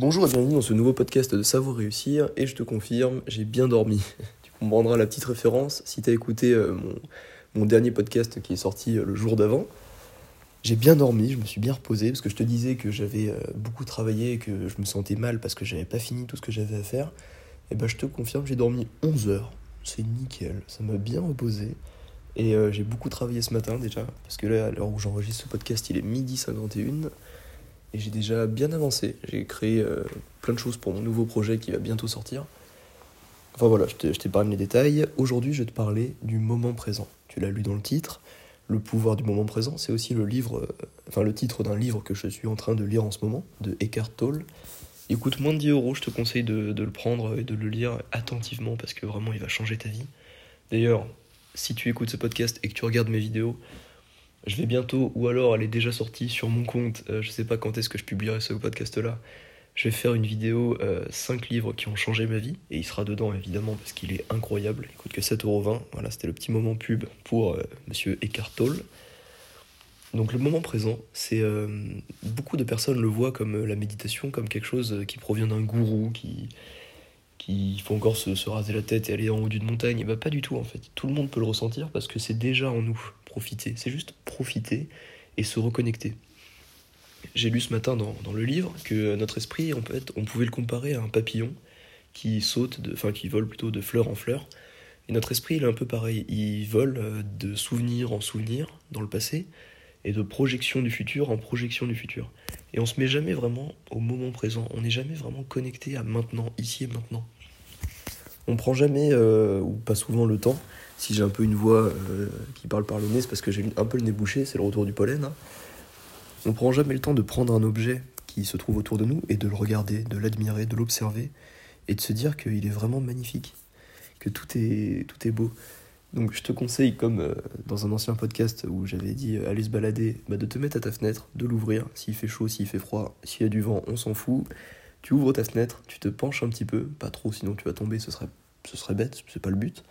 Bonjour et bienvenue dans ce nouveau podcast de Savoir Réussir et je te confirme, j'ai bien dormi. Tu comprendras la petite référence si tu as écouté euh, mon, mon, dernier podcast qui est sorti euh, le jour d'avant. J'ai bien dormi, je me suis bien reposé parce que je te disais que j'avais euh, beaucoup travaillé et que je me sentais mal parce que j'avais pas fini tout ce que j'avais à faire. Et ben je te confirme, j'ai dormi 11 heures. C'est nickel, ça m'a bien reposé. Et j'ai beaucoup travaillé ce matin déjà, parce que là, à l'heure où j'enregistre ce podcast, il est midi 51. Et j'ai déjà bien avancé. J'ai créé euh, plein de choses pour mon nouveau projet qui va bientôt sortir. Enfin voilà, je t'épargne les détails. Aujourd'hui, je vais te parler du moment présent. Tu l'as lu dans le titre. Le pouvoir du moment présent, c'est aussi le livre, euh, enfin le titre d'un livre que je suis en train de lire en ce moment, de Eckhart Tolle. Il coûte moins de 10 euros, je te conseille de, de le prendre et de le lire attentivement parce que vraiment il va changer ta vie. D'ailleurs, si tu écoutes ce podcast et que tu regardes mes vidéos, je vais bientôt, ou alors elle est déjà sortie sur mon compte, euh, je sais pas quand est-ce que je publierai ce podcast-là, je vais faire une vidéo 5 euh, livres qui ont changé ma vie, et il sera dedans évidemment parce qu'il est incroyable, il coûte que 7,20€, voilà c'était le petit moment pub pour euh, monsieur Eckhart Tolle. Donc le moment présent, c'est beaucoup de personnes le voient comme la méditation, comme quelque chose qui provient d'un gourou, qui, qui faut encore se, se, raser la tête et aller en haut d'une montagne. Et bah pas du tout en fait. Tout le monde peut le ressentir parce que c'est déjà en nous profiter, c'est juste profiter et se reconnecter. J'ai lu ce matin dans, le livre que notre esprit, en fait, on pouvait le comparer à un papillon qui saute, de, enfin qui vole plutôt de fleur en fleur. Et notre esprit, il est un peu pareil. Il vole euh, de souvenir en souvenir dans le passé et de projection du futur en projection du futur. Et on se met jamais vraiment au moment présent. On n'est jamais vraiment connecté à maintenant, ici et maintenant. On prend jamais, euh, ou pas souvent, le temps si j'ai un peu une voix euh, qui parle par le nez, c'est parce que j'ai un peu le nez bouché, c'est le retour du pollen. Hein. On prend jamais le temps de prendre un objet qui se trouve autour de nous et de le regarder, de l'admirer, de l'observer et de se dire qu'il est vraiment magnifique, que tout est, tout est beau. Donc je te conseille, comme euh, dans un ancien podcast où j'avais dit euh, aller se balader, bah, de te mettre à ta fenêtre, de l'ouvrir, s'il fait chaud, s'il fait froid, s'il y a du vent, on s'en fout. Tu ouvres ta fenêtre, tu te penches un petit peu, pas trop sinon tu vas tomber, ce serait, ce serait bête, c'est pas le but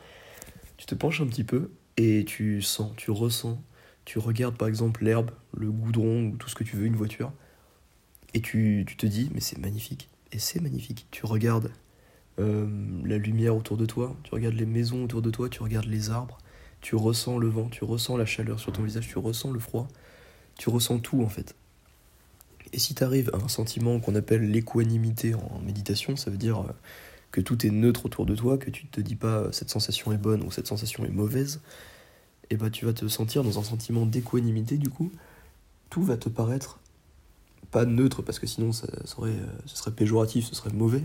tu te penches un petit peu et tu sens, tu ressens, tu regardes par exemple l'herbe, le goudron ou tout ce que tu veux, une voiture, et tu, te dis, mais c'est magnifique. Et c'est magnifique. Tu regardes euh, la lumière autour de toi, tu regardes les maisons autour de toi, tu regardes les arbres, tu ressens le vent, tu ressens la chaleur sur ton visage, tu ressens le froid, tu ressens tout en fait. Et si tu arrives à un sentiment qu'on appelle l'équanimité en méditation, ça veut dire euh, que tout est neutre autour de toi, que tu te dis pas euh, cette sensation est bonne ou cette sensation est mauvaise, et bah tu vas te sentir dans un sentiment d'équanimité du coup, tout va te paraître pas neutre parce que sinon ça, serait, euh, ce serait péjoratif, ce serait mauvais,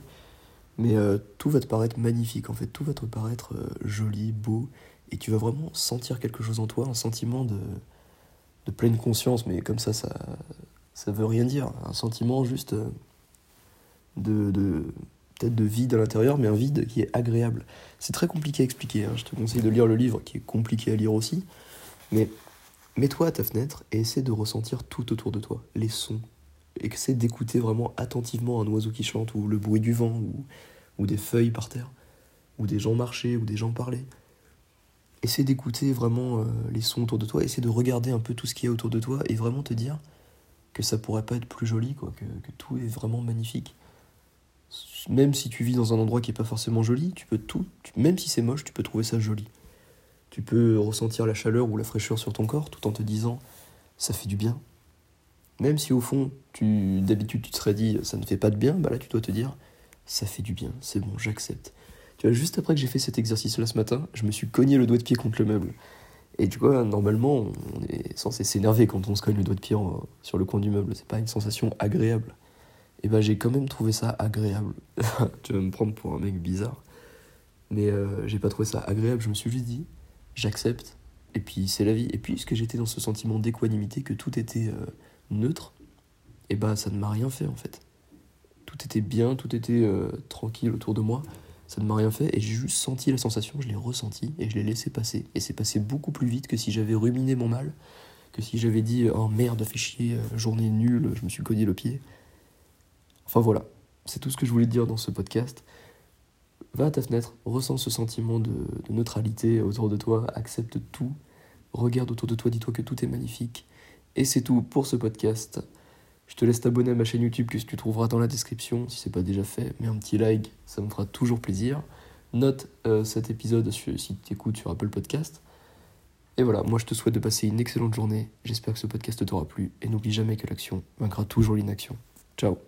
mais euh, tout va te paraître magnifique en fait, tout va te paraître joli, beau, et tu vas vraiment sentir quelque chose en toi, un sentiment de, de pleine conscience, mais comme ça, ça, ça veut rien dire, un sentiment juste de, de peut-être de vide à l'intérieur, mais un vide qui est agréable. C'est très compliqué à expliquer, hein. je te conseille de lire le livre qui est compliqué à lire aussi, mais mets-toi à ta fenêtre et essaie de ressentir tout autour de toi, les sons. Essaie d'écouter vraiment attentivement un oiseau qui chante, ou le bruit du vent, ou, ou des feuilles par terre, ou des gens marcher, ou des gens parler. Essaie d'écouter vraiment euh, les sons autour de toi, essaie de regarder un peu tout ce qui est autour de toi et vraiment te dire que ça pourrait pas être plus joli, quoi, que tout est vraiment magnifique même si tu vis dans un endroit qui est pas forcément joli, tu peux tout, même si c'est moche, tu peux trouver ça joli. Tu peux ressentir la chaleur ou la fraîcheur sur ton corps tout en te disant ça fait du bien. Même si au fond, tu d'habitude tu te serais dit ça ne fait pas de bien, bah là tu dois te dire ça fait du bien, c'est bon, j'accepte. Tu vois, juste après que j'ai fait cet exercice-là ce matin, je me suis cogné le doigt de pied contre le meuble. Et tu vois, normalement, on est censé s'énerver quand on se cogne le doigt de pied sur le coin du meuble. C'est pas une sensation agréable et ben j'ai quand même trouvé ça agréable. tu vas me prendre pour un mec bizarre, mais euh, j'ai pas trouvé ça agréable. Je me suis juste dit, j'accepte, et puis c'est la vie. Et puisque j'étais dans ce sentiment d'équanimité, que tout était euh, neutre, et ben ça ne m'a rien fait en fait. Tout était bien, tout était euh, tranquille autour de moi, ça ne m'a rien fait, et j'ai juste senti la sensation, je l'ai ressenti, et je l'ai laissé passer. Et c'est passé beaucoup plus vite que si j'avais ruminé mon mal, que si j'avais dit, oh merde, fait chier, journée nulle, je me suis cogné le pied. Enfin voilà, c'est tout ce que je voulais dire dans ce podcast. Va à ta fenêtre, ressens ce sentiment de, neutralité autour de toi, accepte tout, regarde autour de toi, dis-toi que tout est magnifique. Et c'est tout pour ce podcast. Je te laisse t'abonner à ma chaîne YouTube que tu trouveras dans la description si c'est pas déjà fait. Mets un petit like, ça me fera toujours plaisir. Note euh, cet épisode si tu écoutes sur Apple Podcast. Et voilà, moi je te souhaite de passer une excellente journée. J'espère que ce podcast t'aura plu. Et n'oublie jamais que l'action vaincra toujours l'inaction. Ciao